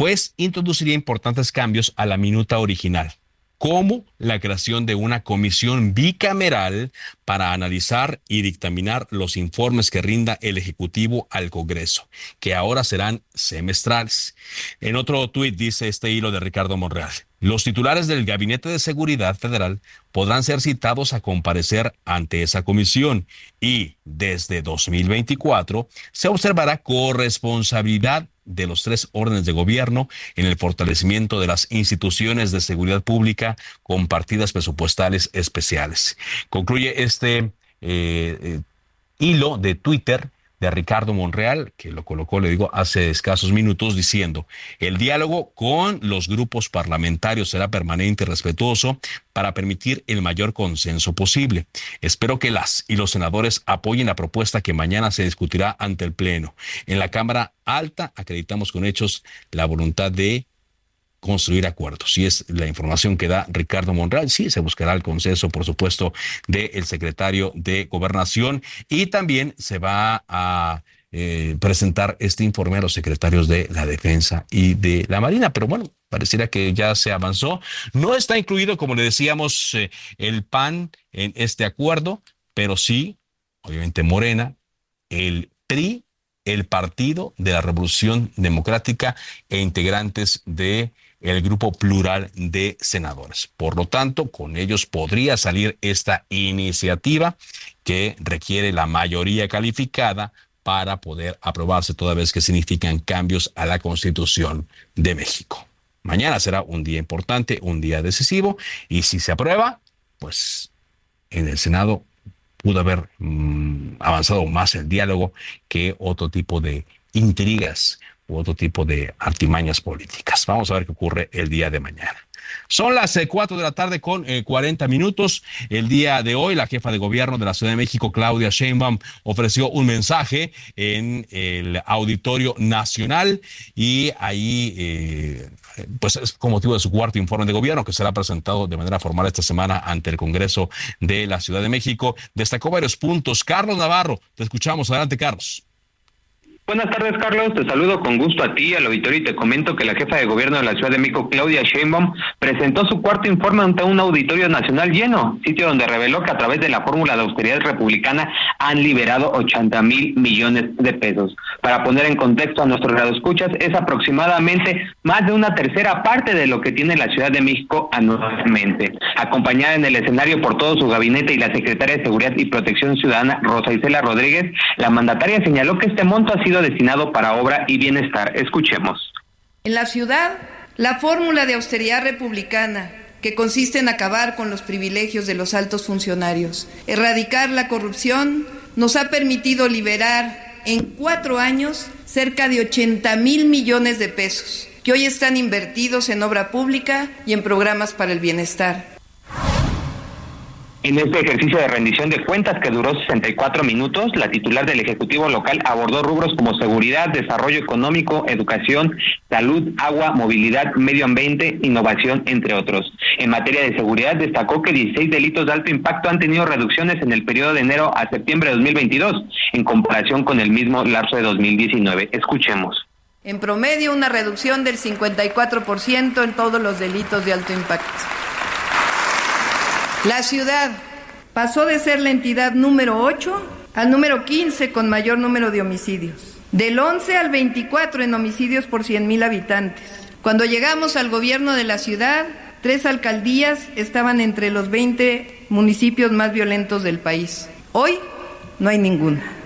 pues introduciría importantes cambios a la minuta original como la creación de una comisión bicameral para analizar y dictaminar los informes que rinda el Ejecutivo al Congreso, que ahora serán semestrales. En otro tuit dice este hilo de Ricardo Monreal. Los titulares del Gabinete de Seguridad Federal podrán ser citados a comparecer ante esa comisión y desde 2024 se observará corresponsabilidad de los tres órdenes de gobierno en el fortalecimiento de las instituciones de seguridad pública con partidas presupuestales especiales. Concluye este eh, eh, hilo de Twitter de Ricardo Monreal, que lo colocó, le digo, hace escasos minutos, diciendo, el diálogo con los grupos parlamentarios será permanente y respetuoso para permitir el mayor consenso posible. Espero que las y los senadores apoyen la propuesta que mañana se discutirá ante el Pleno. En la Cámara Alta acreditamos con hechos la voluntad de construir acuerdos. Y es la información que da Ricardo Monreal. Sí, se buscará el consenso, por supuesto, del secretario de Gobernación y también se va a eh, presentar este informe a los secretarios de la Defensa y de la Marina. Pero bueno, pareciera que ya se avanzó. No está incluido, como le decíamos, eh, el PAN en este acuerdo, pero sí, obviamente, Morena, el PRI, el Partido de la Revolución Democrática e integrantes de el grupo plural de senadores. Por lo tanto, con ellos podría salir esta iniciativa que requiere la mayoría calificada para poder aprobarse toda vez que significan cambios a la Constitución de México. Mañana será un día importante, un día decisivo, y si se aprueba, pues en el Senado pudo haber mm, avanzado más el diálogo que otro tipo de intrigas u otro tipo de artimañas políticas. Vamos a ver qué ocurre el día de mañana. Son las eh, cuatro de la tarde con 40 eh, minutos. El día de hoy, la jefa de gobierno de la Ciudad de México, Claudia Sheinbaum, ofreció un mensaje en el Auditorio Nacional y ahí, eh, pues es con motivo de su cuarto informe de gobierno que será presentado de manera formal esta semana ante el Congreso de la Ciudad de México, destacó varios puntos. Carlos Navarro, te escuchamos. Adelante, Carlos. Buenas tardes, Carlos. Te saludo con gusto a ti, al auditorio, y te comento que la jefa de gobierno de la Ciudad de México, Claudia Sheinbaum, presentó su cuarto informe ante un auditorio nacional lleno, sitio donde reveló que a través de la fórmula de austeridad republicana han liberado 80 mil millones de pesos. Para poner en contexto a nuestros radioescuchas, es aproximadamente más de una tercera parte de lo que tiene la Ciudad de México anualmente. Acompañada en el escenario por todo su gabinete y la secretaria de Seguridad y Protección Ciudadana, Rosa Isela Rodríguez, la mandataria señaló que este monto ha sido destinado para obra y bienestar. Escuchemos. En la ciudad, la fórmula de austeridad republicana, que consiste en acabar con los privilegios de los altos funcionarios, erradicar la corrupción, nos ha permitido liberar en cuatro años cerca de 80 mil millones de pesos, que hoy están invertidos en obra pública y en programas para el bienestar. En este ejercicio de rendición de cuentas que duró 64 minutos, la titular del Ejecutivo local abordó rubros como seguridad, desarrollo económico, educación, salud, agua, movilidad, medio ambiente, innovación, entre otros. En materia de seguridad, destacó que 16 delitos de alto impacto han tenido reducciones en el periodo de enero a septiembre de 2022, en comparación con el mismo lapso de 2019. Escuchemos. En promedio, una reducción del 54% en todos los delitos de alto impacto. La ciudad pasó de ser la entidad número 8 al número 15 con mayor número de homicidios. Del 11 al 24 en homicidios por 100.000 habitantes. Cuando llegamos al gobierno de la ciudad, tres alcaldías estaban entre los 20 municipios más violentos del país. Hoy no hay ninguna.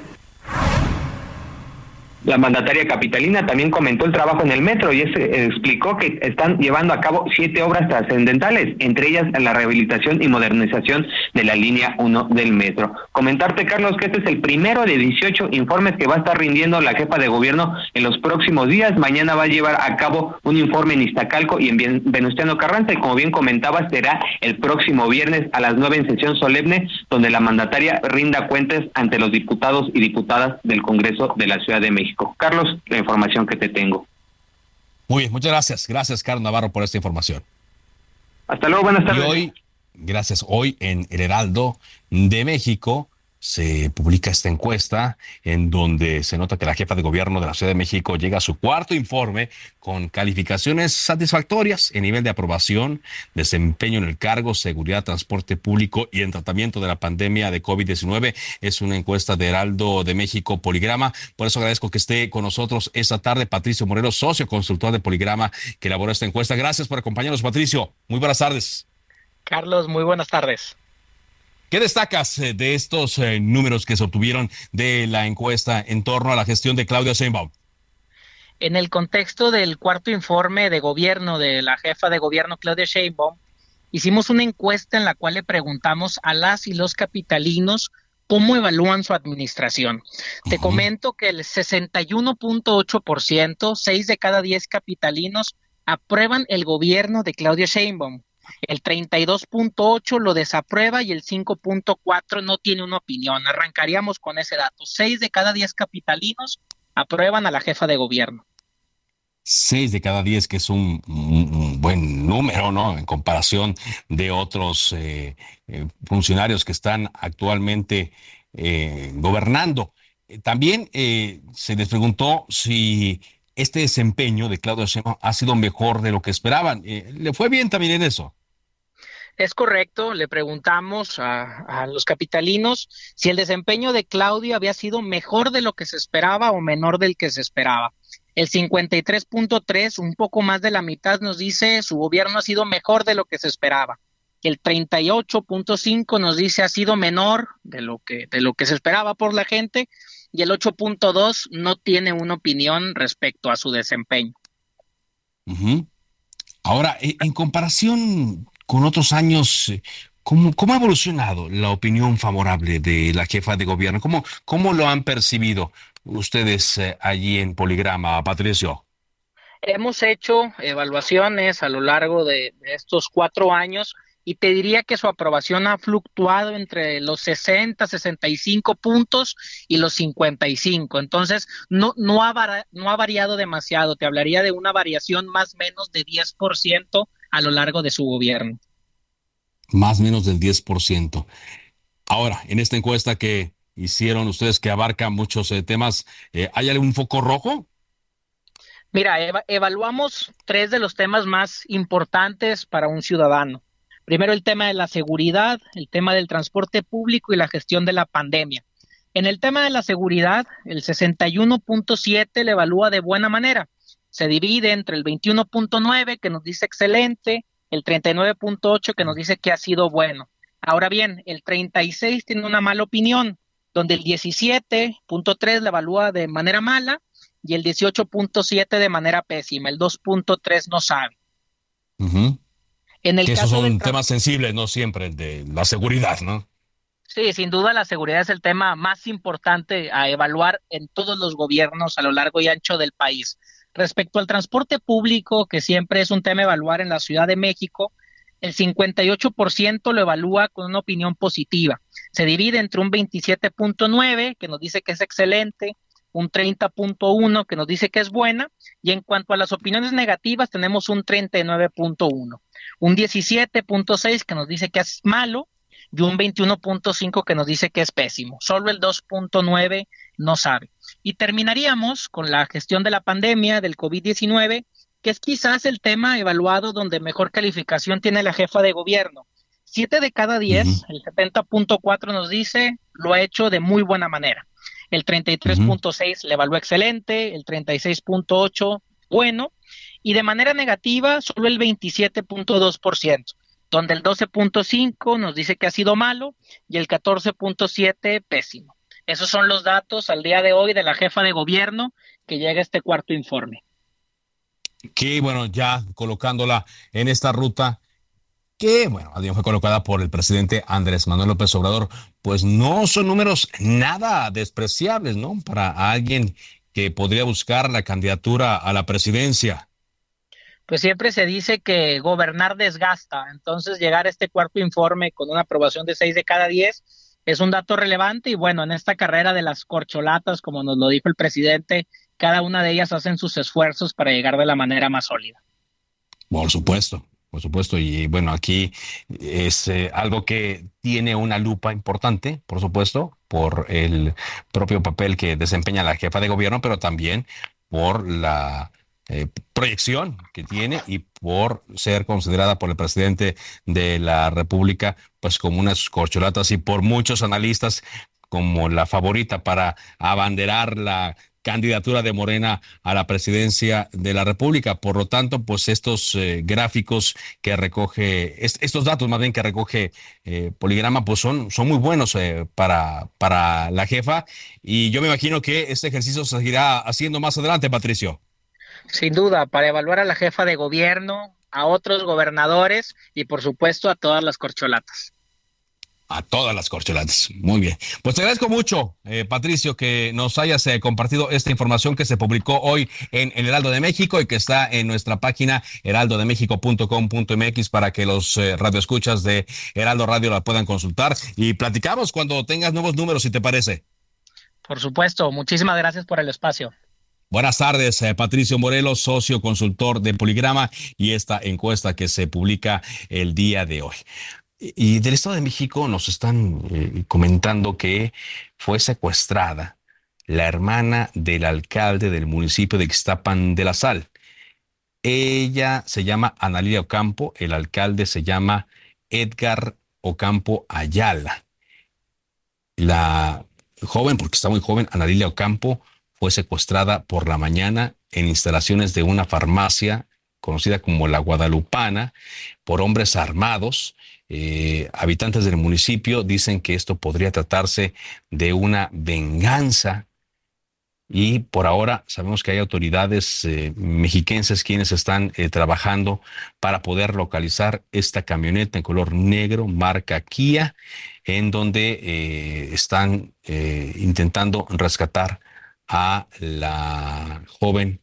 La mandataria capitalina también comentó el trabajo en el metro y eh, explicó que están llevando a cabo siete obras trascendentales, entre ellas la rehabilitación y modernización de la línea 1 del metro. Comentarte, Carlos, que este es el primero de 18 informes que va a estar rindiendo la jefa de gobierno en los próximos días. Mañana va a llevar a cabo un informe en Iztacalco y en Venustiano Carranza y como bien comentabas, será el próximo viernes a las 9 en sesión solemne, donde la mandataria rinda cuentas ante los diputados y diputadas del Congreso de la Ciudad de México. Carlos, la información que te tengo. Muy bien, muchas gracias. Gracias, Carlos Navarro, por esta información. Hasta luego, buenas tardes. Y hoy, gracias, hoy en el Heraldo de México se publica esta encuesta en donde se nota que la jefa de gobierno de la Ciudad de México llega a su cuarto informe con calificaciones satisfactorias en nivel de aprobación, desempeño en el cargo, seguridad, transporte público y en tratamiento de la pandemia de COVID-19. Es una encuesta de Heraldo de México Poligrama. Por eso agradezco que esté con nosotros esta tarde Patricio Morelos, socio consultor de Poligrama que elaboró esta encuesta. Gracias por acompañarnos, Patricio. Muy buenas tardes. Carlos, muy buenas tardes. ¿Qué destacas eh, de estos eh, números que se obtuvieron de la encuesta en torno a la gestión de Claudia Sheinbaum? En el contexto del cuarto informe de gobierno de la jefa de gobierno Claudia Sheinbaum, hicimos una encuesta en la cual le preguntamos a las y los capitalinos cómo evalúan su administración. Te comento que el 61.8%, 6 de cada 10 capitalinos, aprueban el gobierno de Claudia Sheinbaum. El 32.8 lo desaprueba y el 5.4 no tiene una opinión. Arrancaríamos con ese dato. Seis de cada diez capitalinos aprueban a la jefa de gobierno. Seis de cada diez, que es un, buen número, ¿no? En comparación de otros eh, eh, funcionarios que están actualmente eh, gobernando. También se les preguntó si este desempeño de Claudio Sheinbaum ha sido mejor de lo que esperaban. ¿Le fue bien también en eso? Es correcto, le preguntamos a, los capitalinos si el desempeño de Claudio había sido mejor de lo que se esperaba o menor del que se esperaba. El 53.3, un poco más de la mitad, nos dice su gobierno ha sido mejor de lo que se esperaba. El 38.5 nos dice ha sido menor de lo que de lo que se esperaba por la gente y el 8.2 no tiene una opinión respecto a su desempeño. Ahora, e, en comparación con otros años, eh, ¿cómo, ha evolucionado la opinión favorable de la jefa de gobierno? ¿Cómo, cómo lo han percibido ustedes eh, allí en Poligrama, Patricio? Hemos hecho evaluaciones a lo largo de estos cuatro años y te diría que su aprobación ha fluctuado entre los 60, 65 puntos y los 55. Entonces, no, no, ha, no ha variado demasiado. Te hablaría de una variación más o menos de 10% a lo largo de su gobierno. Más o menos del 10%. Ahora, en esta encuesta que hicieron ustedes que abarca muchos eh, temas, eh, ¿hay algún foco rojo? Mira, evaluamos tres de los temas más importantes para un ciudadano. Primero el tema de la seguridad, el tema del transporte público y la gestión de la pandemia. En el tema de la seguridad, el 61.7 le evalúa de buena manera. Se divide entre el 21.9 que nos dice excelente, el 39.8 que nos dice que ha sido bueno. Ahora bien, el 36 tiene una mala opinión, donde el 17.3 le evalúa de manera mala y el 18.7 de manera pésima. El 2.3 no sabe que esos son temas sensibles, no siempre, de la seguridad, ¿no? Sí, sin duda la seguridad es el tema más importante a evaluar en todos los gobiernos a lo largo y ancho del país. Respecto al transporte público, que siempre es un tema evaluar en la Ciudad de México, el 58% lo evalúa con una opinión positiva. Se divide entre un 27.9, que nos dice que es excelente, un 30.1 que nos dice que es buena, y en cuanto a las opiniones negativas tenemos un 39.1 un 17.6 que nos dice que es malo y un 21.5 que nos dice que es pésimo. Solo el 2.9 no sabe. Y terminaríamos con la gestión de la pandemia del COVID-19, que es quizás el tema evaluado donde mejor calificación tiene la jefa de gobierno. Siete de cada diez, el 70.4 nos dice, lo ha hecho de muy buena manera. El 33.6 le evaluó excelente, el 36.8 bueno, y de manera negativa solo el 27.2%, donde el 12.5 nos dice que ha sido malo y el 14.7 pésimo. Esos son los datos al día de hoy de la jefa de gobierno que llega a este cuarto informe. Que bueno, ya colocándola en esta ruta que, bueno, fue colocada por el presidente Andrés Manuel López Obrador, pues no son números nada despreciables, ¿no? Para alguien que podría buscar la candidatura a la presidencia pues siempre se dice que gobernar desgasta. Entonces, llegar a este cuarto informe con una aprobación de 6 de cada 10 es un dato relevante y bueno, en esta carrera de las corcholatas, como nos lo dijo el presidente, cada una de ellas hacen sus esfuerzos para llegar de la manera más sólida. Por supuesto, por supuesto, y bueno, aquí es eh, algo que tiene una lupa importante, por supuesto, por el propio papel que desempeña la jefa de gobierno, pero también por la eh, proyección que tiene y por ser considerada por el presidente de la República pues como unas corcholatas y por muchos analistas como la favorita para abanderar la candidatura de Morena a la presidencia de la República. Por lo tanto, pues estos eh, gráficos que recoge, estos datos más bien que recoge eh, Poligrama, pues son, son muy buenos para, para la jefa. Y yo me imagino que este ejercicio se seguirá haciendo más adelante, Patricio. Sin duda, para evaluar a la jefa de gobierno, a otros gobernadores y por supuesto a todas las corcholatas. A todas las corcholatas. Muy bien. Pues te agradezco mucho, eh, Patricio, que nos hayas eh, compartido esta información que se publicó hoy en el Heraldo de México y que está en nuestra página heraldodemexico.com.mx para que los eh, radioescuchas de Heraldo Radio la puedan consultar. Y platicamos cuando tengas nuevos números, si te parece. Por supuesto. Muchísimas gracias por el espacio. Buenas tardes, eh, Patricio Morelos, socio consultor de Poligrama y esta encuesta que se publica el día de hoy. Y del Estado de México nos están eh, comentando que fue secuestrada la hermana del alcalde del municipio de Ixtapan de la Sal. Ella se llama Analia Ocampo, el alcalde se llama Edgar Ocampo Ayala. La joven, porque está muy joven, Analilia Ocampo, fue secuestrada por la mañana en instalaciones de una farmacia conocida como la Guadalupana por hombres armados. Eh, habitantes del municipio dicen que esto podría tratarse de una venganza y por ahora sabemos que hay autoridades eh, mexiquenses quienes están eh, trabajando para poder localizar esta camioneta en color negro, marca Kia, en donde están intentando rescatar a la joven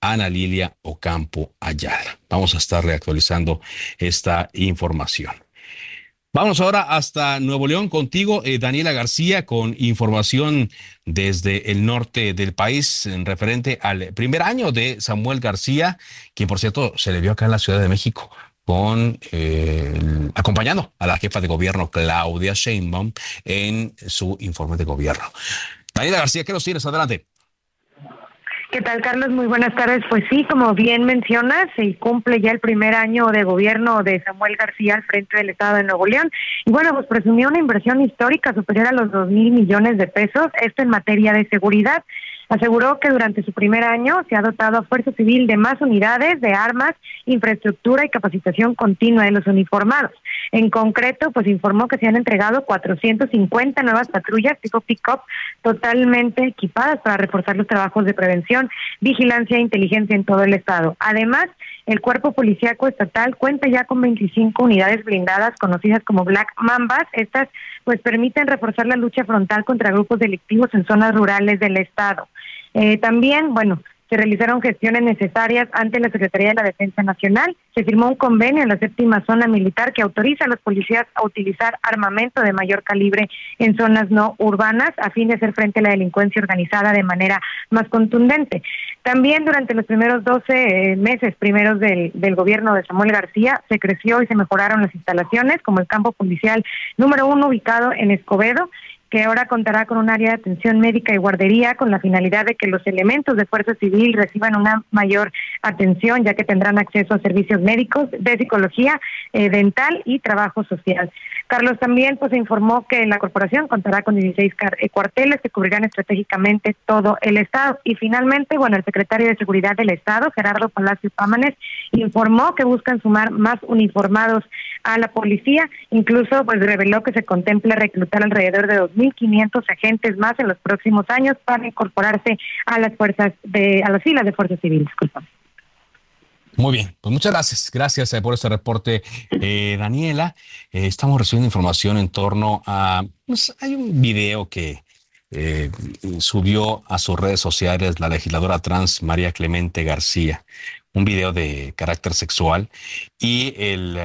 Ana Lilia Ocampo Ayala. Vamos a estar reactualizando esta información. Vamos ahora hasta Nuevo León contigo, eh, Daniela García, con información desde el norte del país en referente al primer año de Samuel García, quien por cierto se le vio acá en la Ciudad de México con eh, acompañando a la jefa de gobierno Claudia Sheinbaum en su informe de gobierno. Daniela García, ¿qué nos tienes? Adelante. ¿Qué tal, Carlos? Muy buenas tardes. Pues sí, como bien mencionas, se cumple ya el primer año de gobierno de Samuel García al frente del Estado de Nuevo León. Y bueno, pues presumió una inversión histórica superior a los dos mil millones de pesos, esto en materia de seguridad. Aseguró que durante su primer año se ha dotado a Fuerza Civil de más unidades, de armas, infraestructura y capacitación continua de los uniformados. En concreto, pues informó que se han entregado 450 nuevas patrullas tipo pick-up totalmente equipadas para reforzar los trabajos de prevención, vigilancia e inteligencia en todo el estado. Además, el cuerpo policíaco estatal cuenta ya con 25 unidades blindadas conocidas como Black Mambas. Estas pues permiten reforzar la lucha frontal contra grupos delictivos en zonas rurales del estado. Eh, también, bueno, se realizaron gestiones necesarias ante la Secretaría de la Defensa Nacional. Se firmó un convenio en la séptima zona militar que autoriza a los policías a utilizar armamento de mayor calibre en zonas no urbanas a fin de hacer frente a la delincuencia organizada de manera más contundente. También durante los primeros 12 eh, meses primeros del, del gobierno de Samuel García se creció y se mejoraron las instalaciones, como el campo policial número uno ubicado en Escobedo que ahora contará con un área de atención médica y guardería con la finalidad de que los elementos de fuerza civil reciban una mayor atención, ya que tendrán acceso a servicios médicos, de psicología, eh, dental y trabajo social. Carlos también pues informó que la corporación contará con 16 eh, cuarteles que cubrirán estratégicamente todo el estado y finalmente, bueno, el secretario de Seguridad del Estado, Gerardo Palacio Pámanes, informó que buscan sumar más uniformados a la policía, incluso pues reveló que se contempla reclutar alrededor de 2.500 agentes más en los próximos años para incorporarse a las fuerzas de a las filas de fuerzas civiles. Muy bien, pues muchas gracias. Gracias eh, por este reporte, eh, Daniela. Eh, estamos recibiendo información en torno a, pues hay un video que subió a sus redes sociales la legisladora trans María Clemente García, un video de carácter sexual y el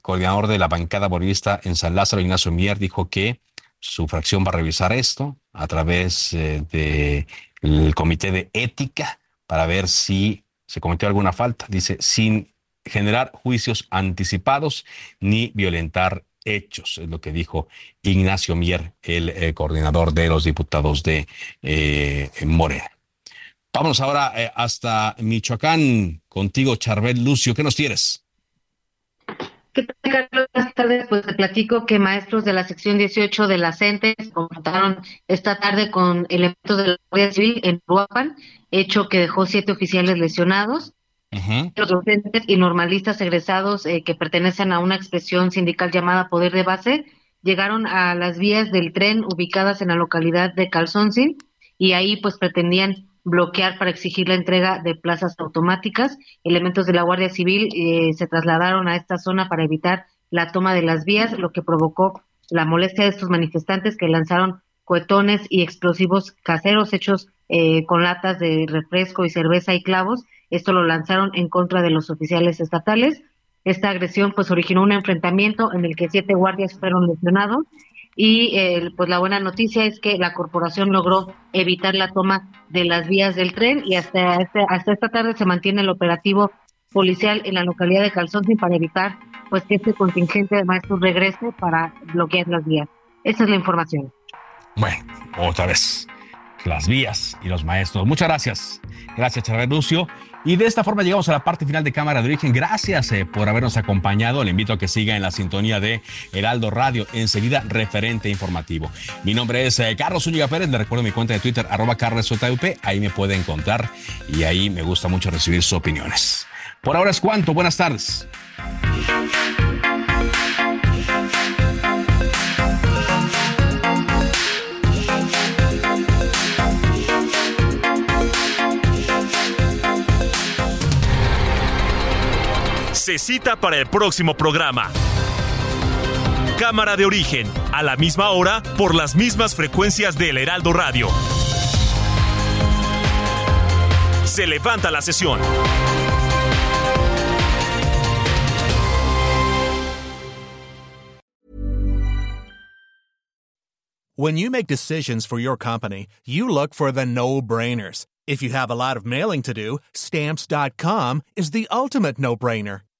coordinador de la bancada bolivista en San Lázaro, Ignacio Mier, dijo que su fracción va a revisar esto a través del Comité de Ética para ver si se cometió alguna falta. Dice, sin generar juicios anticipados ni violentar hechos, es lo que dijo Ignacio Mier, el eh, coordinador de los diputados de eh, Morena. Vamos ahora eh, hasta Michoacán contigo, Charbel Lucio. ¿Qué nos tienes? ¿Qué tal, Carlos? Buenas tardes. Pues te platico que maestros de la sección 18 de la CENTE se confrontaron esta tarde con elementos de la Guardia Civil en Ruapan, hecho que dejó siete oficiales lesionados. Los docentes y normalistas egresados eh, que pertenecen a una expresión sindical llamada Poder de Base llegaron a las vías del tren ubicadas en la localidad de Calzoncin y ahí pues pretendían bloquear para exigir la entrega de plazas automáticas. Elementos de la Guardia Civil eh, se trasladaron a esta zona para evitar la toma de las vías, lo que provocó la molestia de estos manifestantes que lanzaron cohetones y explosivos caseros hechos eh, con latas de refresco y cerveza y clavos. Esto lo lanzaron en contra de los oficiales estatales. Esta agresión pues originó un enfrentamiento en el que siete guardias fueron lesionados y eh, pues la buena noticia es que la corporación logró evitar la toma de las vías del tren y hasta, este, hasta esta tarde se mantiene el operativo policial en la localidad de Calzonte para evitar pues que este contingente de maestros regrese para bloquear las vías. Esa es la información. Bueno, otra vez las vías y los maestros. Muchas gracias. Gracias, Charbel Lucio. Y de esta forma llegamos a la parte final de Cámara de Origen. Gracias eh, por habernos acompañado. Le invito a que siga en la sintonía de Heraldo Radio. Enseguida, referente informativo. Mi nombre es eh, Carlos Zúñiga Pérez. Le recuerdo mi cuenta de Twitter, arroba Ahí me puede encontrar y ahí me gusta mucho recibir sus opiniones. Por ahora es cuanto. Buenas tardes. Se cita para el próximo programa. Cámara de origen, a la misma hora, por las mismas frecuencias del Heraldo Radio. Se levanta la sesión. When you make decisions for your company, you look for the no-brainers. If you have a lot of mailing to do, stamps.com is the ultimate no-brainer.